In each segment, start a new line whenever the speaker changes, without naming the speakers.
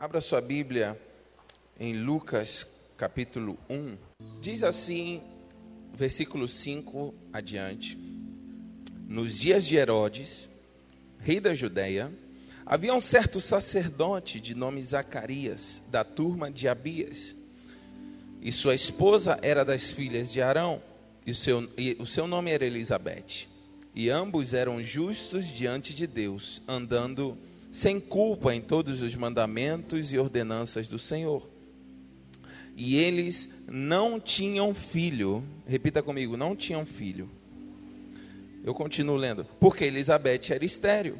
Abra sua Bíblia em Lucas capítulo 1. Diz assim, versículo 5 adiante: Nos dias de Herodes, rei da Judéia, havia um certo sacerdote de nome Zacarias, da turma de Abias. E sua esposa era das filhas de Arão, e o seu, e o seu nome era Elizabeth. E ambos eram justos diante de Deus, andando sem culpa em todos os mandamentos e ordenanças do Senhor. E eles não tinham filho, repita comigo, não tinham filho. Eu continuo lendo, porque Elizabeth era estéril,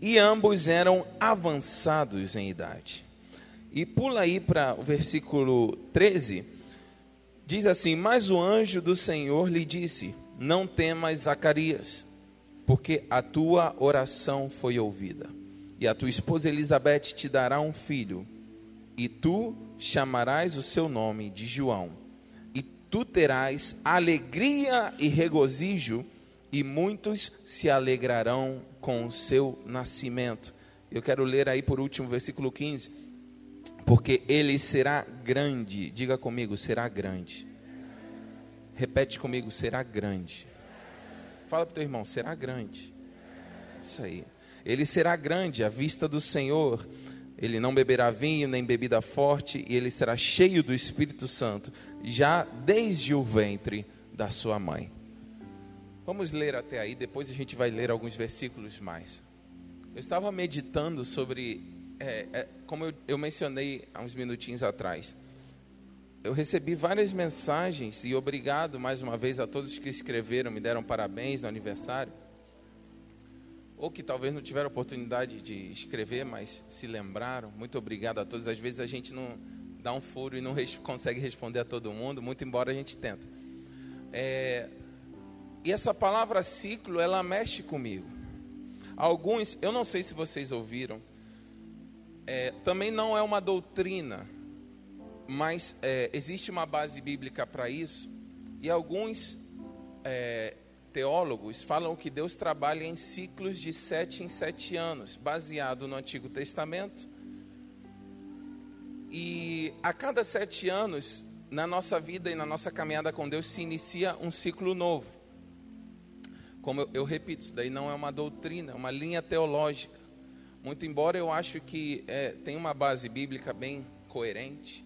e ambos eram avançados em idade. E pula aí para o versículo 13, diz assim: Mas o anjo do Senhor lhe disse: Não temas, Zacarias, porque a tua oração foi ouvida e a tua esposa Elizabeth te dará um filho, e tu chamarás o seu nome de João. E tu terás alegria e regozijo, e muitos se alegrarão com o seu nascimento. Eu quero ler aí por último o versículo 15. Porque ele será grande. Diga comigo, será grande. Repete comigo, será grande. Fala para o teu irmão, será grande. Isso aí. Ele será grande à vista do Senhor. Ele não beberá vinho nem bebida forte, e ele será cheio do Espírito Santo, já desde o ventre da sua mãe. Vamos ler até aí, depois a gente vai ler alguns versículos mais. Eu estava meditando sobre, é, é, como eu, eu mencionei há uns minutinhos atrás, eu recebi várias mensagens e obrigado mais uma vez a todos que escreveram, me deram parabéns no aniversário ou que talvez não tiveram oportunidade de escrever, mas se lembraram. Muito obrigado a todos. Às vezes a gente não dá um furo e não res consegue responder a todo mundo, muito embora a gente tente. É, e essa palavra ciclo, ela mexe comigo. Alguns, eu não sei se vocês ouviram, é, também não é uma doutrina, mas é, existe uma base bíblica para isso. E alguns é, teólogos falam que Deus trabalha em ciclos de sete em sete anos, baseado no Antigo Testamento. E a cada sete anos, na nossa vida e na nossa caminhada com Deus, se inicia um ciclo novo. Como eu, eu repito, isso daí não é uma doutrina, é uma linha teológica. Muito embora eu acho que é, tem uma base bíblica bem coerente.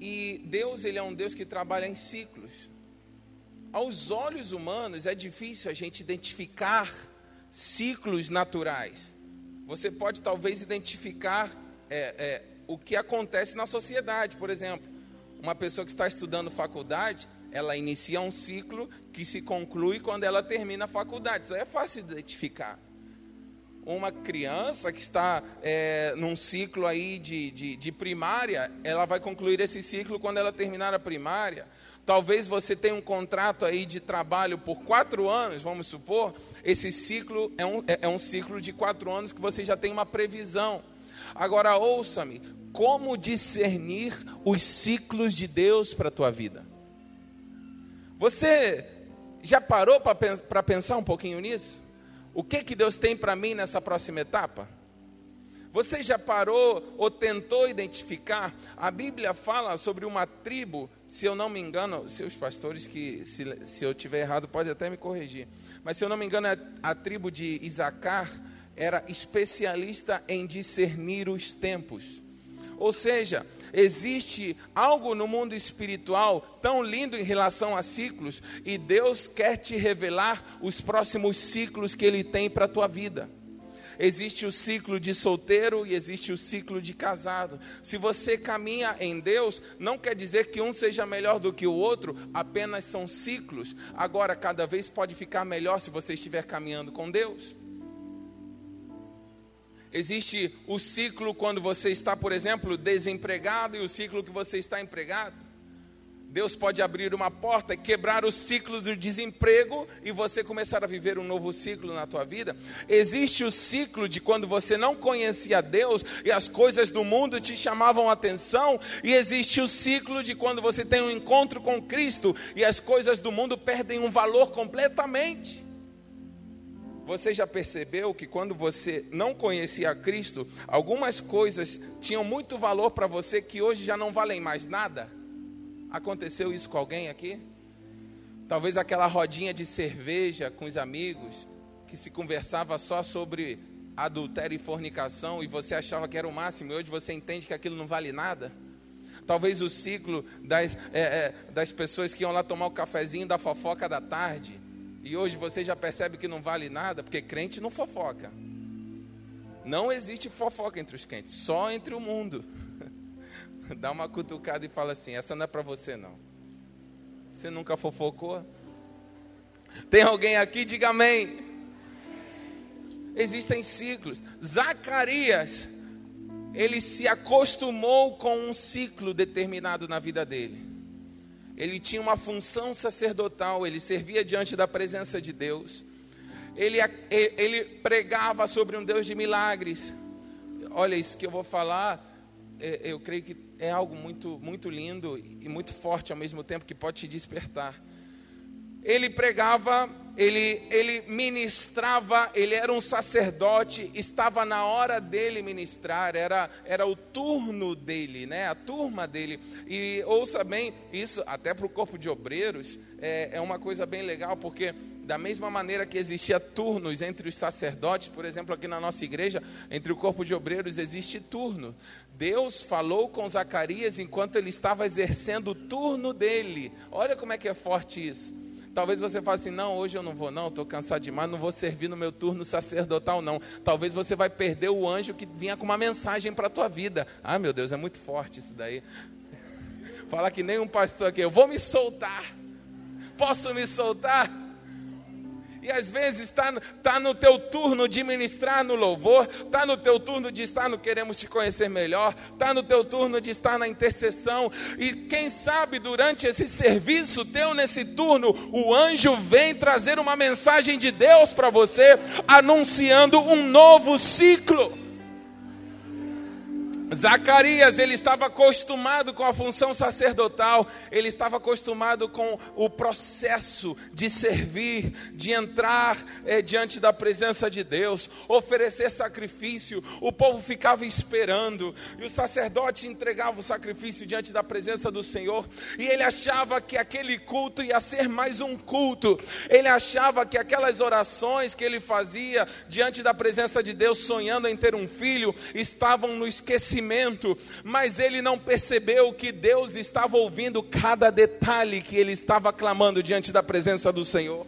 E Deus, ele é um Deus que trabalha em ciclos aos olhos humanos é difícil a gente identificar ciclos naturais. Você pode talvez identificar é, é, o que acontece na sociedade, por exemplo, uma pessoa que está estudando faculdade, ela inicia um ciclo que se conclui quando ela termina a faculdade. Isso é fácil de identificar. Uma criança que está é, num ciclo aí de, de, de primária, ela vai concluir esse ciclo quando ela terminar a primária. Talvez você tenha um contrato aí de trabalho por quatro anos, vamos supor. Esse ciclo é um, é, é um ciclo de quatro anos que você já tem uma previsão. Agora ouça-me, como discernir os ciclos de Deus para a tua vida? Você já parou para pensar um pouquinho nisso? O que, que Deus tem para mim nessa próxima etapa? Você já parou ou tentou identificar? A Bíblia fala sobre uma tribo, se eu não me engano, seus pastores que se, se eu tiver errado pode até me corrigir. Mas se eu não me engano, a, a tribo de Isacar era especialista em discernir os tempos. Ou seja, existe algo no mundo espiritual tão lindo em relação a ciclos, e Deus quer te revelar os próximos ciclos que Ele tem para a tua vida. Existe o ciclo de solteiro e existe o ciclo de casado. Se você caminha em Deus, não quer dizer que um seja melhor do que o outro, apenas são ciclos. Agora, cada vez pode ficar melhor se você estiver caminhando com Deus. Existe o ciclo quando você está, por exemplo, desempregado e o ciclo que você está empregado. Deus pode abrir uma porta e quebrar o ciclo do desemprego e você começar a viver um novo ciclo na tua vida. Existe o ciclo de quando você não conhecia Deus e as coisas do mundo te chamavam atenção, e existe o ciclo de quando você tem um encontro com Cristo e as coisas do mundo perdem um valor completamente. Você já percebeu que quando você não conhecia Cristo, algumas coisas tinham muito valor para você que hoje já não valem mais nada? Aconteceu isso com alguém aqui? Talvez aquela rodinha de cerveja com os amigos, que se conversava só sobre adultério e fornicação e você achava que era o máximo e hoje você entende que aquilo não vale nada? Talvez o ciclo das, é, é, das pessoas que iam lá tomar o cafezinho da fofoca da tarde e hoje você já percebe que não vale nada, porque crente não fofoca. Não existe fofoca entre os crentes, só entre o mundo. Dá uma cutucada e fala assim: essa não é para você não. Você nunca fofocou? Tem alguém aqui? Diga amém. Existem ciclos. Zacarias, ele se acostumou com um ciclo determinado na vida dele ele tinha uma função sacerdotal, ele servia diante da presença de Deus, ele, ele pregava sobre um Deus de milagres. Olha, isso que eu vou falar, é, eu creio que é algo muito, muito lindo e muito forte ao mesmo tempo que pode te despertar ele pregava, ele, ele ministrava, ele era um sacerdote, estava na hora dele ministrar, era, era o turno dele, né? a turma dele. E ouça bem, isso até para o corpo de obreiros é, é uma coisa bem legal, porque da mesma maneira que existia turnos entre os sacerdotes, por exemplo, aqui na nossa igreja, entre o corpo de obreiros existe turno. Deus falou com Zacarias enquanto ele estava exercendo o turno dele. Olha como é que é forte isso. Talvez você fale assim: não, hoje eu não vou, não, estou cansado demais, não vou servir no meu turno sacerdotal, não. Talvez você vai perder o anjo que vinha com uma mensagem para a tua vida. Ah, meu Deus, é muito forte isso daí. Fala que nem um pastor aqui, eu vou me soltar. Posso me soltar? E às vezes está tá no teu turno de ministrar no louvor, está no teu turno de estar no Queremos Te Conhecer Melhor, está no teu turno de estar na intercessão. E quem sabe durante esse serviço teu nesse turno, o anjo vem trazer uma mensagem de Deus para você, anunciando um novo ciclo. Zacarias, ele estava acostumado com a função sacerdotal, ele estava acostumado com o processo de servir, de entrar é, diante da presença de Deus, oferecer sacrifício. O povo ficava esperando, e o sacerdote entregava o sacrifício diante da presença do Senhor, e ele achava que aquele culto ia ser mais um culto, ele achava que aquelas orações que ele fazia diante da presença de Deus, sonhando em ter um filho, estavam no esquecimento conhecimento, mas ele não percebeu que Deus estava ouvindo cada detalhe que ele estava clamando diante da presença do Senhor.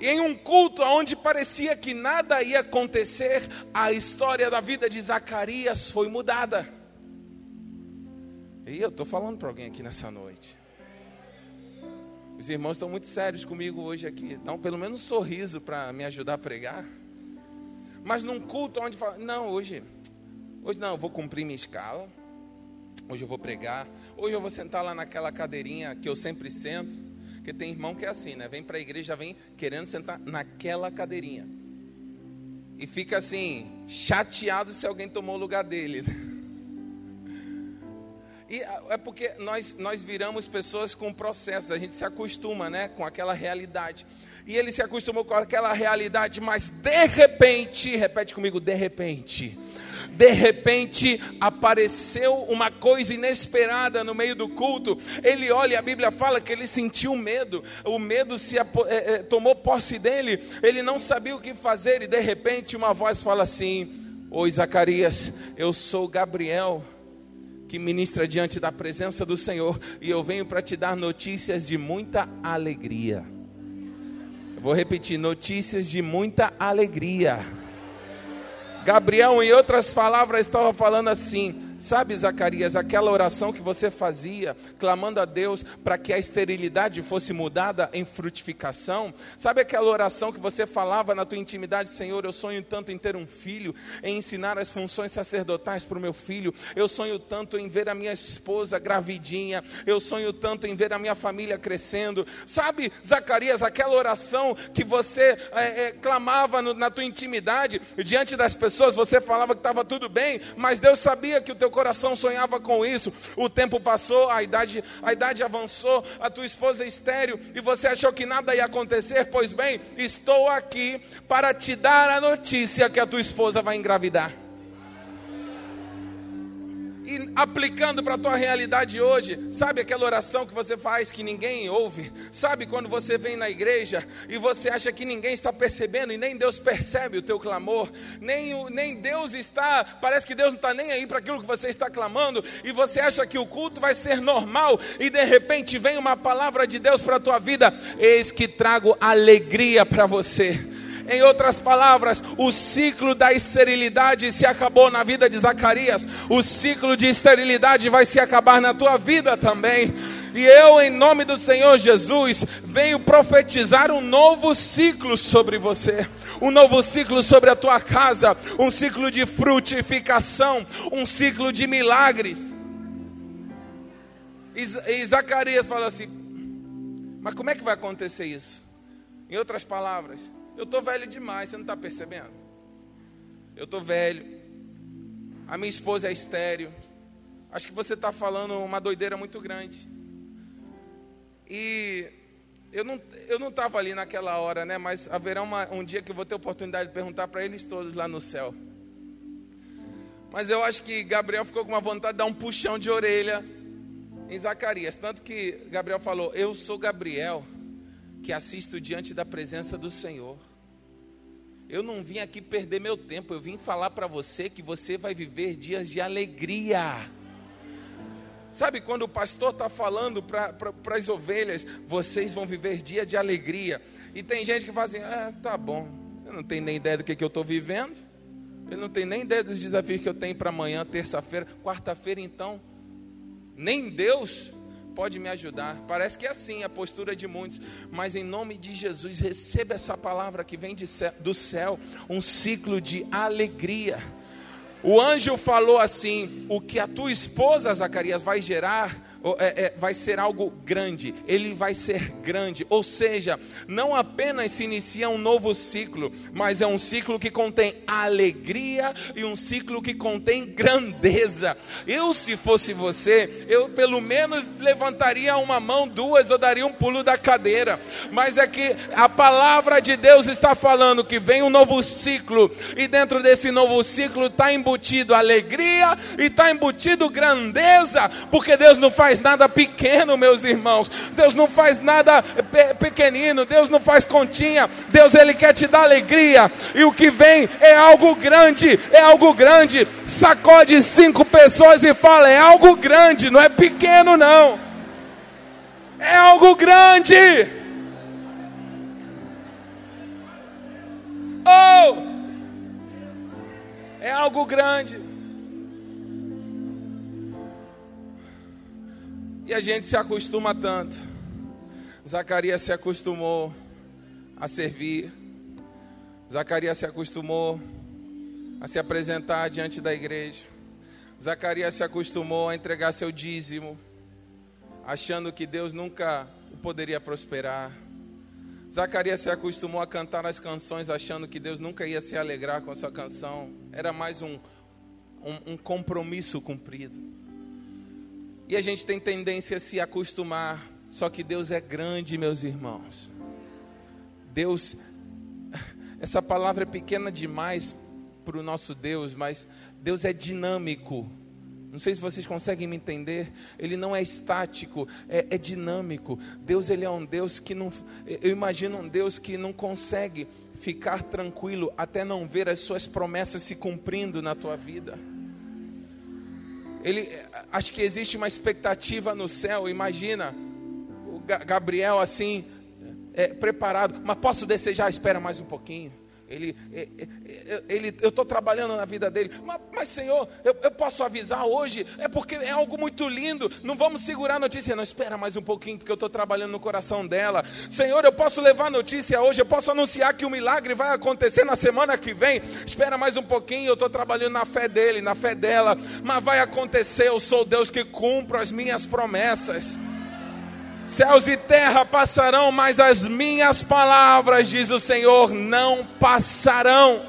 E em um culto onde parecia que nada ia acontecer, a história da vida de Zacarias foi mudada. E eu estou falando para alguém aqui nessa noite. Os irmãos estão muito sérios comigo hoje aqui. Dão pelo menos um sorriso para me ajudar a pregar. Mas num culto onde fala, não, hoje Hoje não, eu vou cumprir minha escala. Hoje eu vou pregar. Hoje eu vou sentar lá naquela cadeirinha que eu sempre sento. Porque tem irmão que é assim, né? Vem para a igreja, vem querendo sentar naquela cadeirinha. E fica assim, chateado se alguém tomou o lugar dele. E é porque nós, nós viramos pessoas com processos, a gente se acostuma né, com aquela realidade. E ele se acostumou com aquela realidade, mas de repente, repete comigo, de repente de repente apareceu uma coisa inesperada no meio do culto. Ele olha, a Bíblia fala que ele sentiu medo, o medo se é, é, tomou posse dele, ele não sabia o que fazer, e de repente uma voz fala assim: Oi Zacarias, eu sou Gabriel que ministra diante da presença do Senhor, e eu venho para te dar notícias de muita alegria. vou repetir: notícias de muita alegria. Gabriel, em outras palavras, estava falando assim: Sabe, Zacarias, aquela oração que você fazia, clamando a Deus para que a esterilidade fosse mudada em frutificação? Sabe aquela oração que você falava na tua intimidade, Senhor, eu sonho tanto em ter um filho, em ensinar as funções sacerdotais para o meu filho, eu sonho tanto em ver a minha esposa gravidinha, eu sonho tanto em ver a minha família crescendo. Sabe, Zacarias, aquela oração que você é, é, clamava no, na tua intimidade, diante das pessoas, você falava que estava tudo bem, mas Deus sabia que o teu coração sonhava com isso. O tempo passou, a idade, a idade avançou, a tua esposa é estéreo e você achou que nada ia acontecer. Pois bem, estou aqui para te dar a notícia que a tua esposa vai engravidar e aplicando para a tua realidade hoje, sabe aquela oração que você faz que ninguém ouve? Sabe quando você vem na igreja e você acha que ninguém está percebendo e nem Deus percebe o teu clamor, nem, nem Deus está, parece que Deus não está nem aí para aquilo que você está clamando e você acha que o culto vai ser normal e de repente vem uma palavra de Deus para a tua vida, eis que trago alegria para você em outras palavras, o ciclo da esterilidade se acabou na vida de Zacarias, o ciclo de esterilidade vai se acabar na tua vida também. E eu, em nome do Senhor Jesus, venho profetizar um novo ciclo sobre você, um novo ciclo sobre a tua casa, um ciclo de frutificação, um ciclo de milagres. E Zacarias fala assim: Mas como é que vai acontecer isso? Em outras palavras, eu estou velho demais, você não está percebendo? Eu estou velho. A minha esposa é estéreo. Acho que você está falando uma doideira muito grande. E eu não eu não estava ali naquela hora, né? Mas haverá uma, um dia que eu vou ter oportunidade de perguntar para eles todos lá no céu. Mas eu acho que Gabriel ficou com uma vontade de dar um puxão de orelha em Zacarias. Tanto que Gabriel falou: Eu sou Gabriel que assisto diante da presença do Senhor. Eu não vim aqui perder meu tempo, eu vim falar para você que você vai viver dias de alegria. Sabe quando o pastor está falando para as ovelhas, vocês vão viver dia de alegria. E tem gente que fala assim: ah, tá bom, eu não tenho nem ideia do que, que eu estou vivendo, eu não tenho nem ideia dos desafios que eu tenho para amanhã, terça-feira, quarta-feira, então. Nem Deus pode me ajudar. Parece que é assim a postura de muitos, mas em nome de Jesus, receba essa palavra que vem céu, do céu um ciclo de alegria. O anjo falou assim: o que a tua esposa, Zacarias, vai gerar é, é, vai ser algo grande, ele vai ser grande. Ou seja, não apenas se inicia um novo ciclo, mas é um ciclo que contém alegria e um ciclo que contém grandeza. Eu, se fosse você, eu pelo menos levantaria uma mão, duas, ou daria um pulo da cadeira. Mas é que a palavra de Deus está falando que vem um novo ciclo, e dentro desse novo ciclo está embutido alegria e está embutido grandeza, porque Deus não faz faz nada pequeno, meus irmãos. Deus não faz nada pe pequenino. Deus não faz continha. Deus, Ele quer te dar alegria. E o que vem é algo grande. É algo grande. Sacode cinco pessoas e fala: é algo grande, não é pequeno, não. É algo grande. Oh! É algo grande. E a gente se acostuma tanto. Zacarias se acostumou a servir. Zacarias se acostumou a se apresentar diante da igreja. Zacarias se acostumou a entregar seu dízimo, achando que Deus nunca o poderia prosperar. Zacarias se acostumou a cantar as canções, achando que Deus nunca ia se alegrar com a sua canção. Era mais um, um, um compromisso cumprido. E a gente tem tendência a se acostumar. Só que Deus é grande, meus irmãos. Deus, essa palavra é pequena demais para o nosso Deus, mas Deus é dinâmico. Não sei se vocês conseguem me entender. Ele não é estático, é, é, dinâmico. Deus ele é um Deus que não. Eu imagino um Deus que não consegue ficar tranquilo até não ver as suas promessas se cumprindo na tua vida. Ele, acho que existe uma expectativa no céu. Imagina o Gabriel assim, é, preparado. Mas posso desejar? Espera mais um pouquinho. Ele, é, ele, eu estou trabalhando na vida dele. Mas, mas Senhor, eu, eu, posso avisar hoje? É porque é algo muito lindo. Não vamos segurar a notícia. Não, espera mais um pouquinho, porque eu estou trabalhando no coração dela. Senhor, eu posso levar a notícia hoje. Eu posso anunciar que o milagre vai acontecer na semana que vem. Espera mais um pouquinho. Eu estou trabalhando na fé dele, na fé dela. Mas vai acontecer. Eu sou Deus que cumpro as minhas promessas. Céus e terra passarão, mas as minhas palavras, diz o Senhor, não passarão.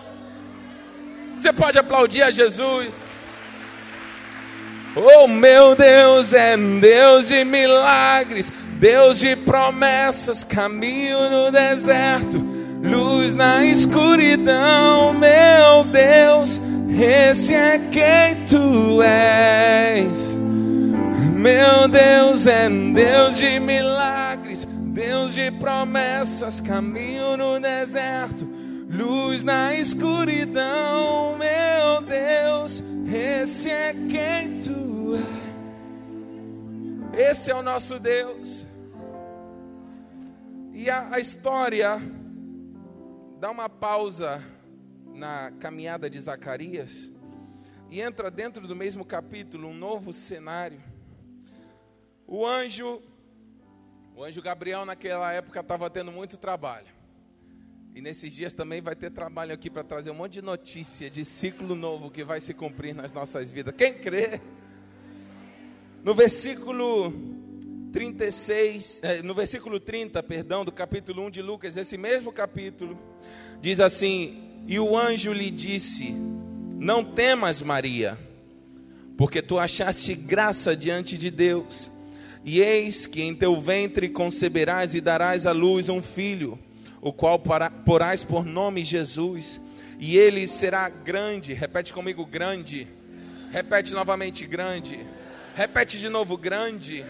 Você pode aplaudir a Jesus. Oh, meu Deus é Deus de milagres, Deus de promessas, caminho no deserto, luz na escuridão. Meu Deus, esse é quem tu és. Meu Deus é Deus de milagres, Deus de promessas, caminho no deserto, luz na escuridão. Meu Deus, esse é quem tu é. Esse é o nosso Deus. E a, a história dá uma pausa na caminhada de Zacarias e entra dentro do mesmo capítulo um novo cenário. O anjo, o anjo Gabriel naquela época estava tendo muito trabalho. E nesses dias também vai ter trabalho aqui para trazer um monte de notícia de ciclo novo que vai se cumprir nas nossas vidas. Quem crê? No versículo 36, eh, no versículo 30, perdão, do capítulo 1 de Lucas, esse mesmo capítulo, diz assim: E o anjo lhe disse: Não temas, Maria, porque tu achaste graça diante de Deus. E eis que em teu ventre conceberás e darás à luz um filho o qual porás por nome Jesus, e ele será grande. Repete comigo: grande. Repete novamente: grande. Repete de novo: grande.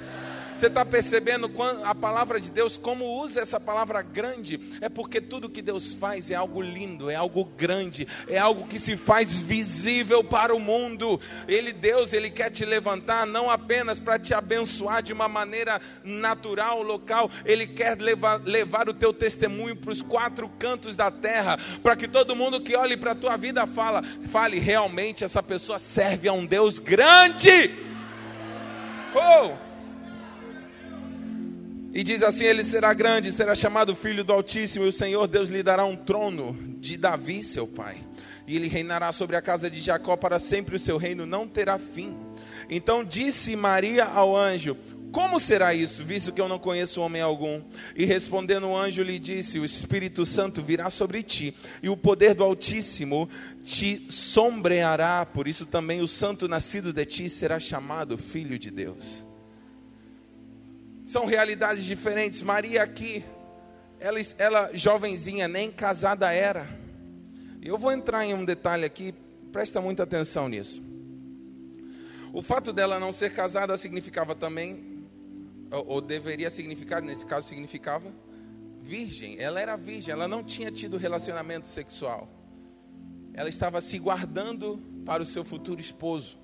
Você está percebendo a palavra de Deus, como usa essa palavra grande? É porque tudo que Deus faz é algo lindo, é algo grande, é algo que se faz visível para o mundo. Ele, Deus, Ele quer te levantar não apenas para te abençoar de uma maneira natural, local, Ele quer levar, levar o teu testemunho para os quatro cantos da terra, para que todo mundo que olhe para a tua vida fala, fale realmente essa pessoa serve a um Deus grande. Oh! E diz assim: Ele será grande, será chamado Filho do Altíssimo, e o Senhor Deus lhe dará um trono de Davi, seu pai. E ele reinará sobre a casa de Jacó para sempre, o seu reino não terá fim. Então disse Maria ao anjo: Como será isso, visto que eu não conheço homem algum? E respondendo o anjo, lhe disse: O Espírito Santo virá sobre ti, e o poder do Altíssimo te sombreará. Por isso também o santo nascido de ti será chamado Filho de Deus. São realidades diferentes. Maria aqui, ela, ela jovenzinha, nem casada era. Eu vou entrar em um detalhe aqui, presta muita atenção nisso. O fato dela não ser casada significava também, ou, ou deveria significar, nesse caso significava, virgem. Ela era virgem, ela não tinha tido relacionamento sexual. Ela estava se guardando para o seu futuro esposo.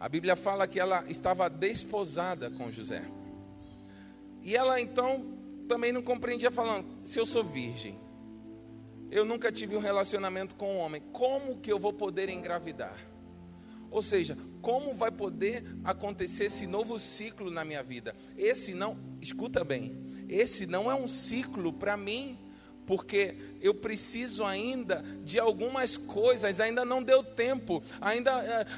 A Bíblia fala que ela estava desposada com José. E ela então também não compreendia, falando: se eu sou virgem, eu nunca tive um relacionamento com um homem, como que eu vou poder engravidar? Ou seja, como vai poder acontecer esse novo ciclo na minha vida? Esse não, escuta bem, esse não é um ciclo para mim porque eu preciso ainda de algumas coisas, ainda não deu tempo, ainda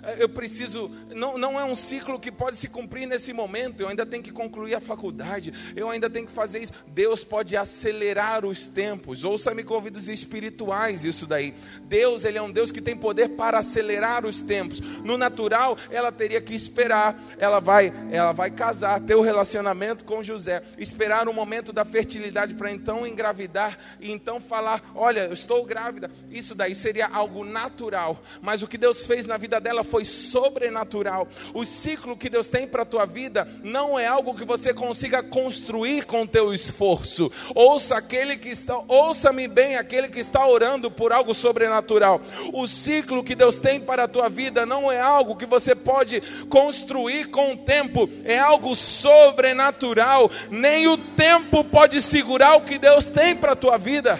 é, eu preciso, não, não é um ciclo que pode se cumprir nesse momento, eu ainda tenho que concluir a faculdade, eu ainda tenho que fazer isso. Deus pode acelerar os tempos, ouça-me convidos espirituais, isso daí. Deus, Ele é um Deus que tem poder para acelerar os tempos. No natural, ela teria que esperar, ela vai, ela vai casar, ter o um relacionamento com José, esperar o momento da fertilidade para então engravidar e então falar: Olha, eu estou grávida. Isso daí seria algo natural, mas o que Deus fez na vida dela foi sobrenatural. O ciclo que Deus tem para a tua vida não é algo que você consiga construir com teu esforço. Ouça aquele que está, ouça-me bem, aquele que está orando por algo sobrenatural. O ciclo que Deus tem para a tua vida não é algo que você pode construir com o tempo, é algo sobrenatural. Nem o tempo pode segurar o que Deus tem para a tua vida.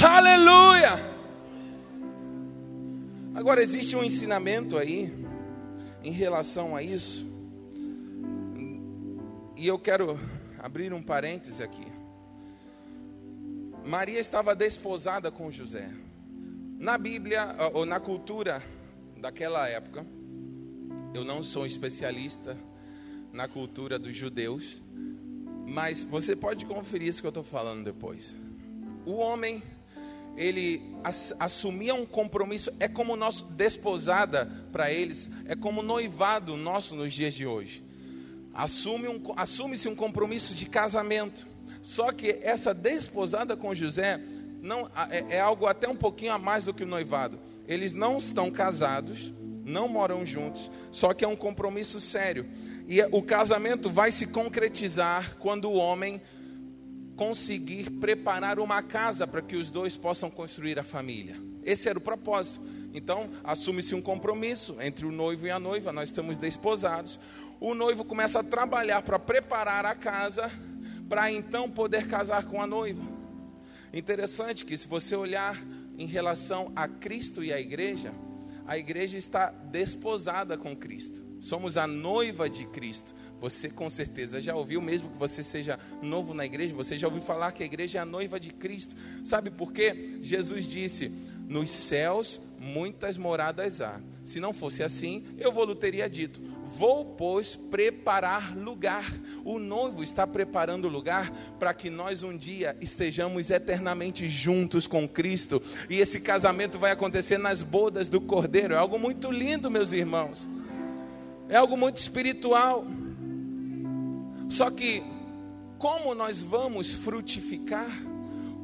Aleluia! Agora existe um ensinamento aí em relação a isso. E eu quero abrir um parêntese aqui. Maria estava desposada com José. Na Bíblia, ou na cultura daquela época, eu não sou especialista na cultura dos judeus, mas você pode conferir isso que eu estou falando depois. O homem, ele assumia um compromisso, é como nosso desposada para eles, é como noivado nosso nos dias de hoje. Assume um, assume-se um compromisso de casamento. Só que essa desposada com José não é, é algo até um pouquinho a mais do que o noivado. Eles não estão casados, não moram juntos, só que é um compromisso sério. E o casamento vai se concretizar quando o homem conseguir preparar uma casa para que os dois possam construir a família. Esse era o propósito. Então, assume-se um compromisso entre o noivo e a noiva, nós estamos desposados. O noivo começa a trabalhar para preparar a casa, para então poder casar com a noiva. Interessante que, se você olhar em relação a Cristo e a igreja, a igreja está desposada com Cristo. Somos a noiva de Cristo. Você com certeza já ouviu, mesmo que você seja novo na igreja, você já ouviu falar que a igreja é a noiva de Cristo. Sabe por quê? Jesus disse: Nos céus muitas moradas há. Se não fosse assim, eu vou teria dito: Vou, pois, preparar lugar. O noivo está preparando lugar para que nós um dia estejamos eternamente juntos com Cristo. E esse casamento vai acontecer nas bodas do Cordeiro. É algo muito lindo, meus irmãos é algo muito espiritual. Só que, como nós vamos frutificar?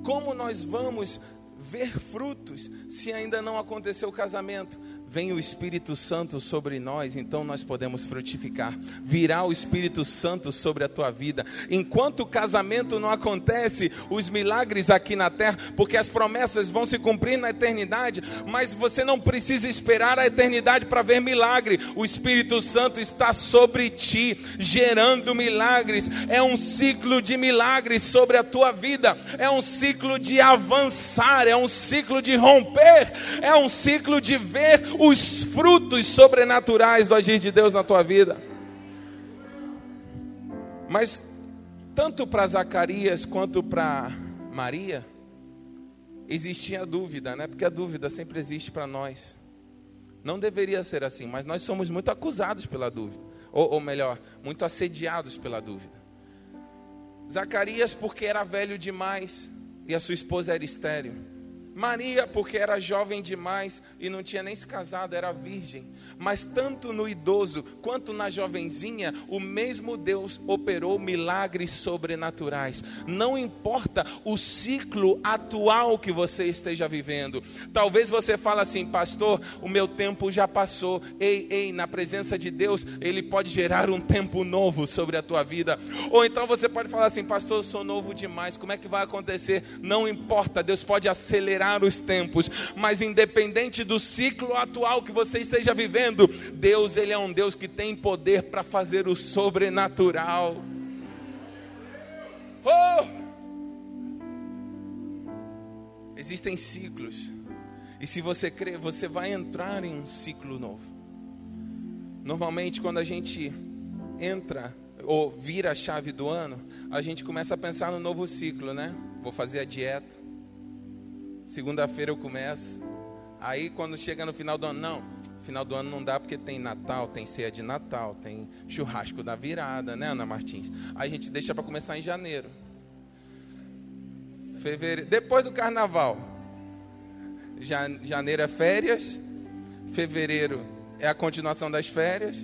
Como nós vamos ver frutos se ainda não aconteceu o casamento? Vem o Espírito Santo sobre nós, então nós podemos frutificar. Virá o Espírito Santo sobre a tua vida. Enquanto o casamento não acontece, os milagres aqui na terra, porque as promessas vão se cumprir na eternidade, mas você não precisa esperar a eternidade para ver milagre. O Espírito Santo está sobre ti, gerando milagres. É um ciclo de milagres sobre a tua vida. É um ciclo de avançar, é um ciclo de romper, é um ciclo de ver os frutos sobrenaturais do agir de Deus na tua vida. Mas tanto para Zacarias quanto para Maria, existia dúvida, né? Porque a dúvida sempre existe para nós. Não deveria ser assim, mas nós somos muito acusados pela dúvida, ou, ou melhor, muito assediados pela dúvida. Zacarias, porque era velho demais e a sua esposa era estéril. Maria, porque era jovem demais e não tinha nem se casado, era virgem. Mas tanto no idoso quanto na jovenzinha, o mesmo Deus operou milagres sobrenaturais. Não importa o ciclo atual que você esteja vivendo. Talvez você fale assim, pastor, o meu tempo já passou. Ei, ei, na presença de Deus, Ele pode gerar um tempo novo sobre a tua vida. Ou então você pode falar assim, pastor, eu sou novo demais. Como é que vai acontecer? Não importa, Deus pode acelerar os tempos, mas independente do ciclo atual que você esteja vivendo, Deus ele é um Deus que tem poder para fazer o sobrenatural. Oh! Existem ciclos. E se você crer, você vai entrar em um ciclo novo. Normalmente, quando a gente entra ou vira a chave do ano, a gente começa a pensar no novo ciclo, né? Vou fazer a dieta, Segunda-feira eu começo. Aí quando chega no final do ano, não, final do ano não dá porque tem Natal, tem ceia de Natal, tem churrasco da virada, né, Ana Martins? Aí a gente deixa para começar em janeiro. Fevereiro, depois do carnaval. Janeiro é férias, fevereiro é a continuação das férias.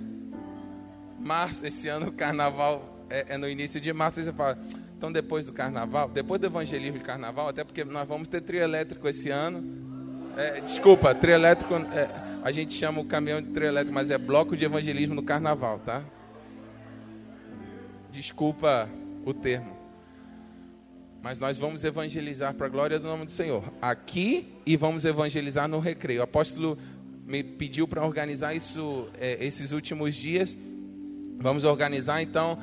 Março, esse ano o carnaval é, é no início de março, aí você fala, então, depois do carnaval, depois do evangelismo de carnaval, até porque nós vamos ter trio elétrico esse ano. É, desculpa, trio elétrico, é, a gente chama o caminhão de trio elétrico, mas é bloco de evangelismo no carnaval, tá? Desculpa o termo. Mas nós vamos evangelizar para a glória do nome do Senhor. Aqui e vamos evangelizar no recreio. O apóstolo me pediu para organizar isso é, esses últimos dias. Vamos organizar então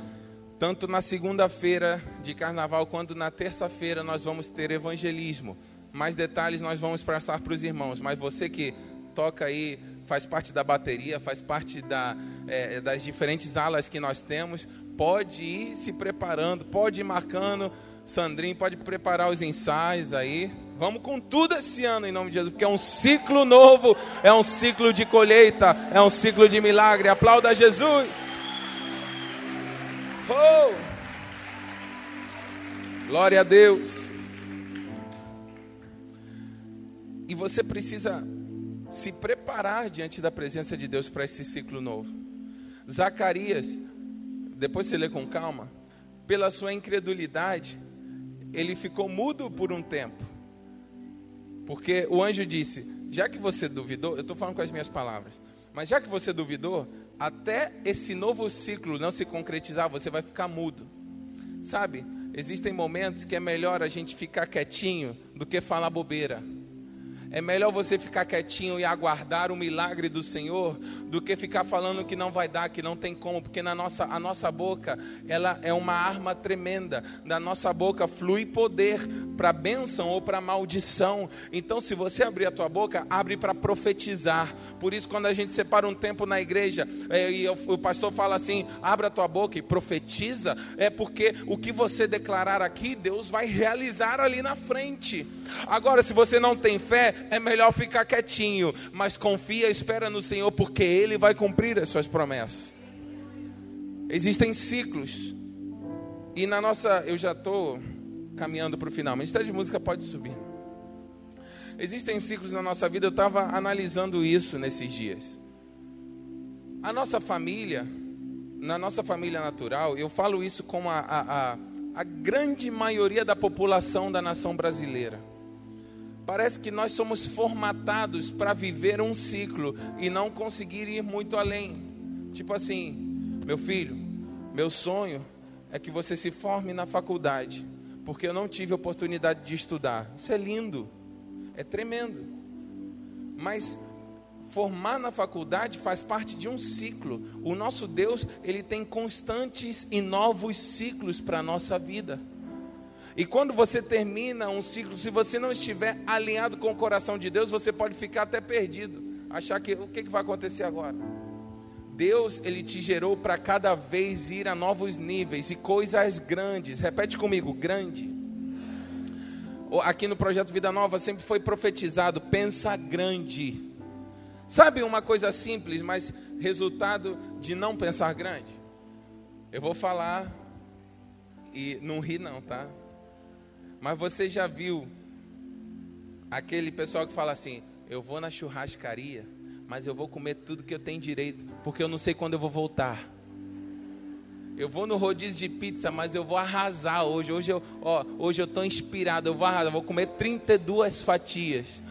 tanto na segunda-feira de carnaval quanto na terça-feira nós vamos ter evangelismo. Mais detalhes nós vamos passar para os irmãos. Mas você que toca aí, faz parte da bateria, faz parte da, é, das diferentes alas que nós temos, pode ir se preparando, pode ir marcando. Sandrinho, pode preparar os ensaios aí. Vamos com tudo esse ano em nome de Jesus, porque é um ciclo novo, é um ciclo de colheita, é um ciclo de milagre. Aplauda Jesus. Oh! Glória a Deus. E você precisa se preparar diante da presença de Deus para esse ciclo novo. Zacarias, depois você lê com calma, pela sua incredulidade, ele ficou mudo por um tempo. Porque o anjo disse: Já que você duvidou, eu estou falando com as minhas palavras, mas já que você duvidou, até esse novo ciclo não se concretizar, você vai ficar mudo. Sabe, existem momentos que é melhor a gente ficar quietinho do que falar bobeira. É melhor você ficar quietinho e aguardar o milagre do Senhor do que ficar falando que não vai dar, que não tem como, porque na nossa, a nossa boca, ela é uma arma tremenda. Da nossa boca flui poder para bênção ou para maldição. Então, se você abrir a tua boca, abre para profetizar. Por isso, quando a gente separa um tempo na igreja é, e o, pastor fala assim: abra a tua boca e profetiza, é porque o que você declarar aqui, Deus vai realizar ali na frente. Agora, se você não tem fé, é melhor ficar quietinho, mas confia, espera no Senhor, porque Ele vai cumprir as suas promessas. Existem ciclos, e na nossa, eu já estou caminhando para o final, Ministério de Música pode subir. Existem ciclos na nossa vida, eu estava analisando isso nesses dias. A nossa família, na nossa família natural, eu falo isso com a, a, a, a grande maioria da população da nação brasileira Parece que nós somos formatados para viver um ciclo e não conseguir ir muito além. Tipo assim, meu filho, meu sonho é que você se forme na faculdade, porque eu não tive oportunidade de estudar. Isso é lindo, é tremendo. Mas formar na faculdade faz parte de um ciclo. O nosso Deus, ele tem constantes e novos ciclos para a nossa vida. E quando você termina um ciclo, se você não estiver alinhado com o coração de Deus, você pode ficar até perdido, achar que o que, que vai acontecer agora. Deus, ele te gerou para cada vez ir a novos níveis e coisas grandes. Repete comigo, grande. Aqui no projeto Vida Nova sempre foi profetizado, pensa grande. Sabe uma coisa simples, mas resultado de não pensar grande? Eu vou falar e não ri não, tá? Mas você já viu aquele pessoal que fala assim: eu vou na churrascaria, mas eu vou comer tudo que eu tenho direito, porque eu não sei quando eu vou voltar. Eu vou no rodízio de pizza, mas eu vou arrasar hoje. Hoje eu, ó, hoje eu estou inspirado, eu vou arrasar, eu vou comer 32 fatias,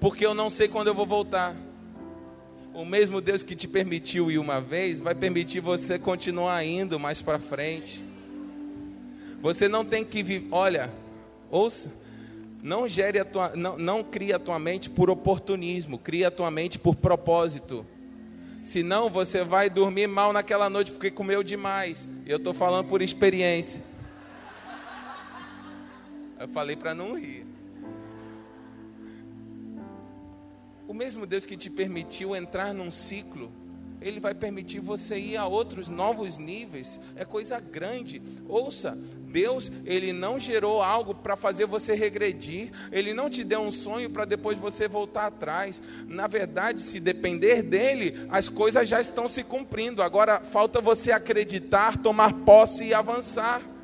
porque eu não sei quando eu vou voltar. O mesmo Deus que te permitiu ir uma vez, vai permitir você continuar indo mais para frente. Você não tem que viver, olha, Ouça. Não gere a tua, não, não crie a tua mente por oportunismo, cria a tua mente por propósito. Senão você vai dormir mal naquela noite porque comeu demais. Eu estou falando por experiência. Eu falei para não rir. O mesmo Deus que te permitiu entrar num ciclo ele vai permitir você ir a outros novos níveis. É coisa grande. Ouça, Deus, ele não gerou algo para fazer você regredir. Ele não te deu um sonho para depois você voltar atrás. Na verdade, se depender dele, as coisas já estão se cumprindo. Agora falta você acreditar, tomar posse e avançar.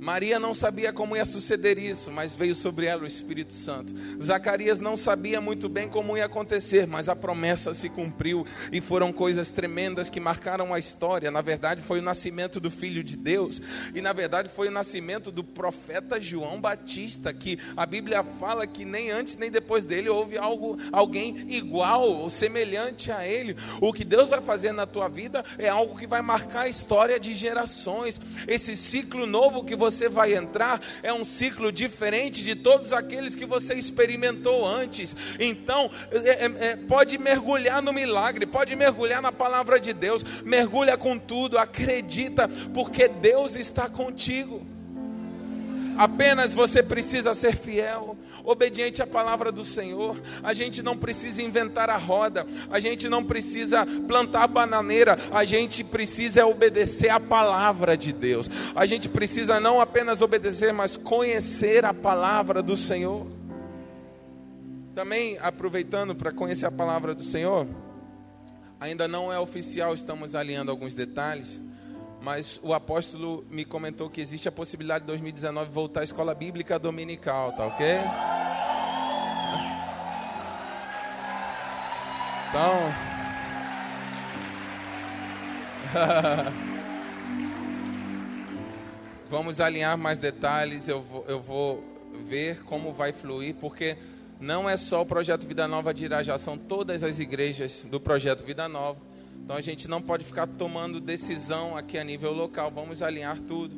Maria não sabia como ia suceder isso, mas veio sobre ela o Espírito Santo. Zacarias não sabia muito bem como ia acontecer, mas a promessa se cumpriu e foram coisas tremendas que marcaram a história. Na verdade, foi o nascimento do Filho de Deus e, na verdade, foi o nascimento do profeta João Batista, que a Bíblia fala que nem antes nem depois dele houve algo, alguém igual ou semelhante a ele. O que Deus vai fazer na tua vida é algo que vai marcar a história de gerações. Esse ciclo novo que você você vai entrar é um ciclo diferente de todos aqueles que você experimentou antes. Então, é, é, é, pode mergulhar no milagre, pode mergulhar na palavra de Deus, mergulha com tudo, acredita, porque Deus está contigo. Apenas você precisa ser fiel, obediente à palavra do Senhor. A gente não precisa inventar a roda, a gente não precisa plantar bananeira, a gente precisa obedecer à palavra de Deus. A gente precisa não apenas obedecer, mas conhecer a palavra do Senhor. Também aproveitando para conhecer a palavra do Senhor, ainda não é oficial, estamos alinhando alguns detalhes mas o apóstolo me comentou que existe a possibilidade de 2019 voltar à escola bíblica dominical, tá ok? Então. Vamos alinhar mais detalhes, eu vou, eu vou ver como vai fluir, porque não é só o projeto Vida Nova de Irajá, são todas as igrejas do projeto Vida Nova então a gente não pode ficar tomando decisão aqui a nível local. Vamos alinhar tudo.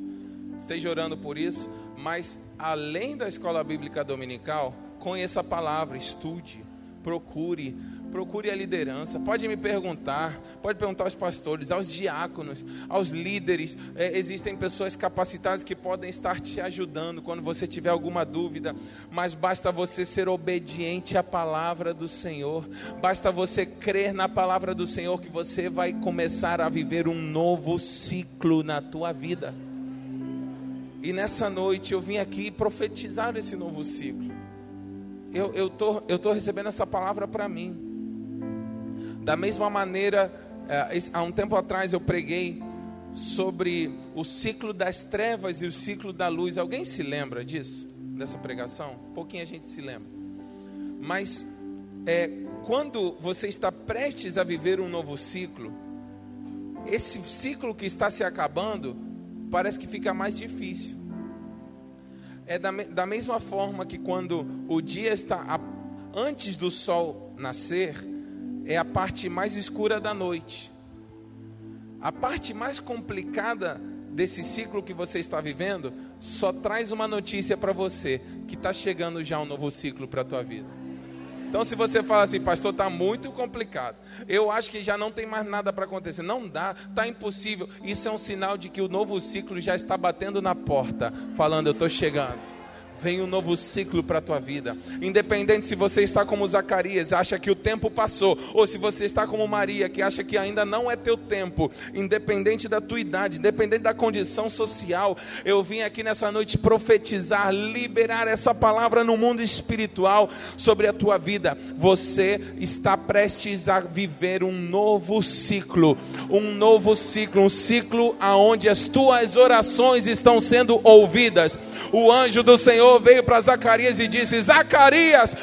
Esteja orando por isso. Mas além da escola bíblica dominical, conheça a palavra, estude, procure, Procure a liderança. Pode me perguntar, pode perguntar aos pastores, aos diáconos, aos líderes. É, existem pessoas capacitadas que podem estar te ajudando quando você tiver alguma dúvida. Mas basta você ser obediente à palavra do Senhor. Basta você crer na palavra do Senhor que você vai começar a viver um novo ciclo na tua vida. E nessa noite eu vim aqui profetizar esse novo ciclo. Eu estou eu tô recebendo essa palavra para mim. Da mesma maneira, é, há um tempo atrás eu preguei sobre o ciclo das trevas e o ciclo da luz. Alguém se lembra disso? Dessa pregação? Pouquinho a gente se lembra. Mas é, quando você está prestes a viver um novo ciclo, esse ciclo que está se acabando parece que fica mais difícil. É da, da mesma forma que quando o dia está a, antes do sol nascer, é a parte mais escura da noite. A parte mais complicada desse ciclo que você está vivendo só traz uma notícia para você que está chegando já um novo ciclo para a tua vida. Então, se você fala assim, pastor, está muito complicado, eu acho que já não tem mais nada para acontecer, não dá, está impossível. Isso é um sinal de que o novo ciclo já está batendo na porta, falando, eu estou chegando vem um novo ciclo para a tua vida. Independente se você está como Zacarias, acha que o tempo passou, ou se você está como Maria, que acha que ainda não é teu tempo, independente da tua idade, independente da condição social, eu vim aqui nessa noite profetizar, liberar essa palavra no mundo espiritual sobre a tua vida. Você está prestes a viver um novo ciclo, um novo ciclo, um ciclo aonde as tuas orações estão sendo ouvidas. O anjo do Senhor Senhor veio para Zacarias e disse: Zacarias,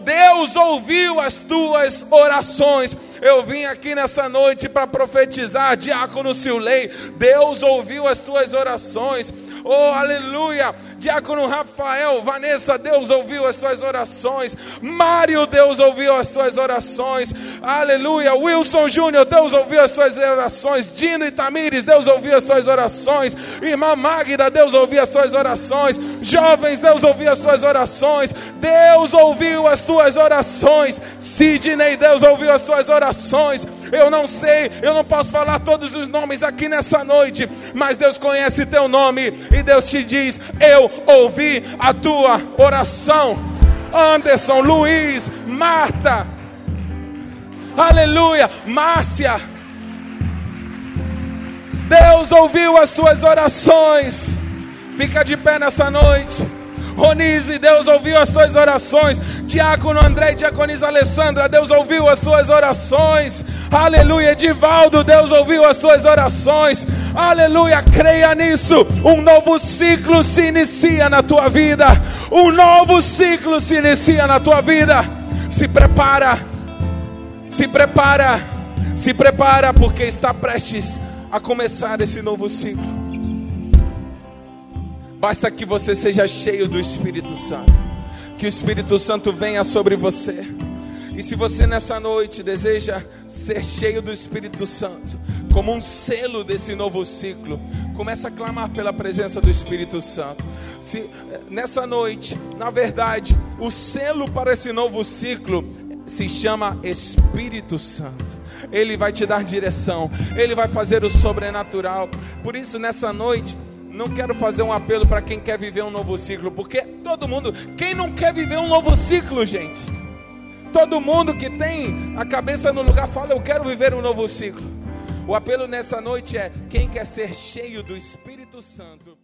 Deus ouviu as tuas orações. Eu vim aqui nessa noite para profetizar, diácono Silei. Deus ouviu as tuas orações. Oh, aleluia! Diácono Rafael, Vanessa, Deus ouviu as tuas orações. Mário, Deus ouviu as tuas orações. Aleluia! Wilson Júnior, Deus ouviu as tuas orações. Dino e Tamires, Deus ouviu as tuas orações. Irmã Magda, Deus ouviu as tuas orações. Jovens, Deus ouviu as tuas orações. Deus ouviu as tuas orações. Sidney, Deus ouviu as tuas orações. Eu não sei, eu não posso falar todos os nomes aqui nessa noite, mas Deus conhece teu nome e Deus te diz: Eu ouvi a tua oração. Anderson, Luiz, Marta, aleluia, Márcia. Deus ouviu as tuas orações. Fica de pé nessa noite. Ronise, Deus ouviu as tuas orações. Diácono André, Diaconisa Alessandra, Deus ouviu as tuas orações. Aleluia, Edivaldo, Deus ouviu as tuas orações. Aleluia, creia nisso. Um novo ciclo se inicia na tua vida. Um novo ciclo se inicia na tua vida. Se prepara, se prepara, se prepara, porque está prestes a começar esse novo ciclo. Basta que você seja cheio do Espírito Santo. Que o Espírito Santo venha sobre você. E se você nessa noite deseja ser cheio do Espírito Santo, como um selo desse novo ciclo, comece a clamar pela presença do Espírito Santo. Se nessa noite, na verdade, o selo para esse novo ciclo se chama Espírito Santo. Ele vai te dar direção, ele vai fazer o sobrenatural. Por isso nessa noite, não quero fazer um apelo para quem quer viver um novo ciclo, porque todo mundo, quem não quer viver um novo ciclo, gente? Todo mundo que tem a cabeça no lugar fala: Eu quero viver um novo ciclo. O apelo nessa noite é: quem quer ser cheio do Espírito Santo.